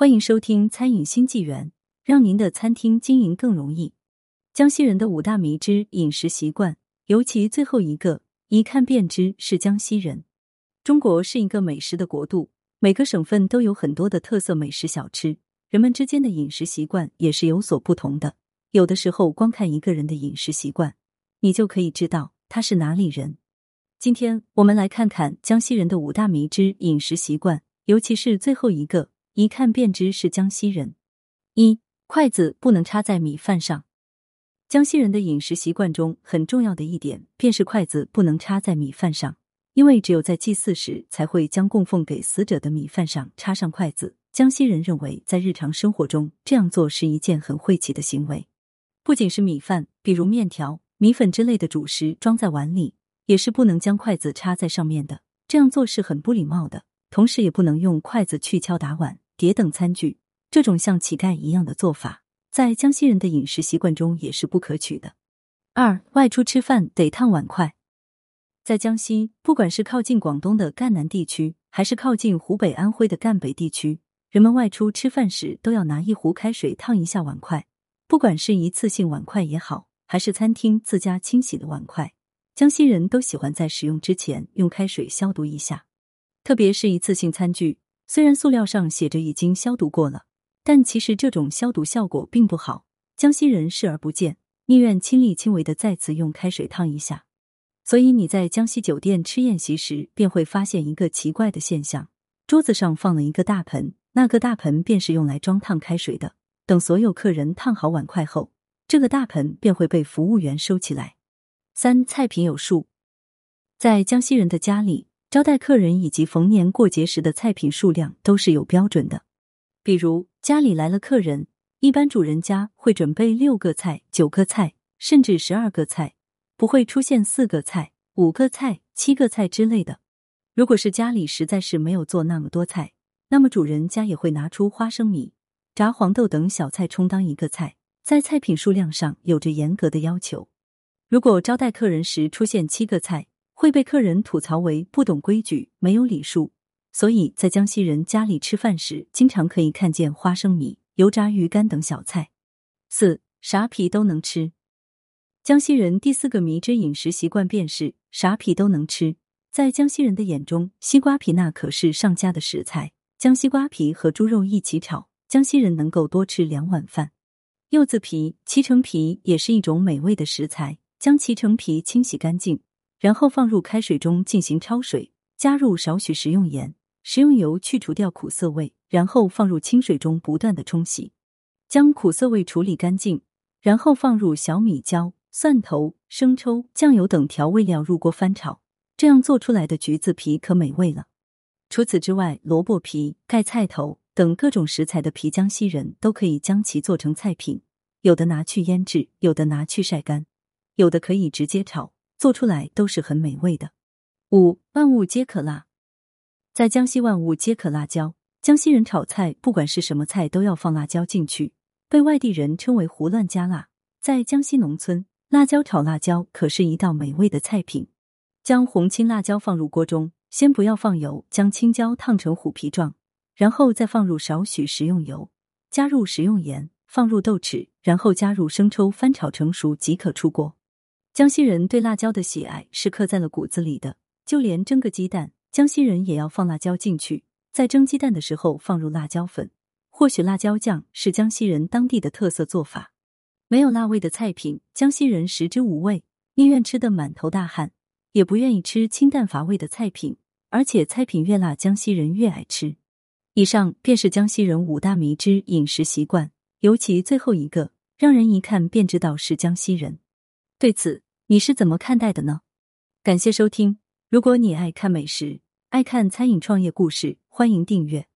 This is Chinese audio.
欢迎收听《餐饮新纪元》，让您的餐厅经营更容易。江西人的五大迷之饮食习惯，尤其最后一个，一看便知是江西人。中国是一个美食的国度，每个省份都有很多的特色美食小吃，人们之间的饮食习惯也是有所不同的。有的时候，光看一个人的饮食习惯，你就可以知道他是哪里人。今天我们来看看江西人的五大迷之饮食习惯。尤其是最后一个，一看便知是江西人。一筷子不能插在米饭上。江西人的饮食习惯中很重要的一点，便是筷子不能插在米饭上，因为只有在祭祀时才会将供奉给死者的米饭上插上筷子。江西人认为，在日常生活中这样做是一件很晦气的行为。不仅是米饭，比如面条、米粉之类的主食装在碗里，也是不能将筷子插在上面的。这样做是很不礼貌的。同时，也不能用筷子去敲打碗碟等餐具，这种像乞丐一样的做法，在江西人的饮食习惯中也是不可取的。二，外出吃饭得烫碗筷。在江西，不管是靠近广东的赣南地区，还是靠近湖北、安徽的赣北地区，人们外出吃饭时都要拿一壶开水烫一下碗筷。不管是一次性碗筷也好，还是餐厅自家清洗的碗筷，江西人都喜欢在使用之前用开水消毒一下。特别是一次性餐具，虽然塑料上写着已经消毒过了，但其实这种消毒效果并不好。江西人视而不见，宁愿亲力亲为的再次用开水烫一下。所以你在江西酒店吃宴席时，便会发现一个奇怪的现象：桌子上放了一个大盆，那个大盆便是用来装烫开水的。等所有客人烫好碗筷后，这个大盆便会被服务员收起来。三菜品有数，在江西人的家里。招待客人以及逢年过节时的菜品数量都是有标准的，比如家里来了客人，一般主人家会准备六个菜、九个菜，甚至十二个菜，不会出现四个菜、五个菜、七个菜之类的。如果是家里实在是没有做那么多菜，那么主人家也会拿出花生米、炸黄豆等小菜充当一个菜，在菜品数量上有着严格的要求。如果招待客人时出现七个菜，会被客人吐槽为不懂规矩、没有礼数，所以在江西人家里吃饭时，经常可以看见花生米、油炸鱼干等小菜。四啥皮都能吃，江西人第四个迷之饮食习惯便是啥皮都能吃。在江西人的眼中，西瓜皮那可是上佳的食材，将西瓜皮和猪肉一起炒，江西人能够多吃两碗饭。柚子皮、脐橙皮也是一种美味的食材，将脐橙皮清洗干净。然后放入开水中进行焯水，加入少许食用盐、食用油去除掉苦涩味，然后放入清水中不断的冲洗，将苦涩味处理干净，然后放入小米椒、蒜头、生抽、酱油等调味料入锅翻炒，这样做出来的橘子皮可美味了。除此之外，萝卜皮、盖菜头等各种食材的皮，江西人都可以将其做成菜品，有的拿去腌制，有的拿去晒干，有的可以直接炒。做出来都是很美味的。五万物皆可辣，在江西万物皆可辣椒。江西人炒菜，不管是什么菜，都要放辣椒进去，被外地人称为“胡乱加辣”。在江西农村，辣椒炒辣椒可是一道美味的菜品。将红青辣椒放入锅中，先不要放油，将青椒烫成虎皮状，然后再放入少许食用油，加入食用盐，放入豆豉，然后加入生抽，翻炒成熟即可出锅。江西人对辣椒的喜爱是刻在了骨子里的，就连蒸个鸡蛋，江西人也要放辣椒进去。在蒸鸡蛋的时候放入辣椒粉，或许辣椒酱是江西人当地的特色做法。没有辣味的菜品，江西人食之无味，宁愿吃得满头大汗，也不愿意吃清淡乏味的菜品。而且菜品越辣，江西人越爱吃。以上便是江西人五大迷之饮食习惯，尤其最后一个，让人一看便知道是江西人。对此，你是怎么看待的呢？感谢收听。如果你爱看美食，爱看餐饮创业故事，欢迎订阅。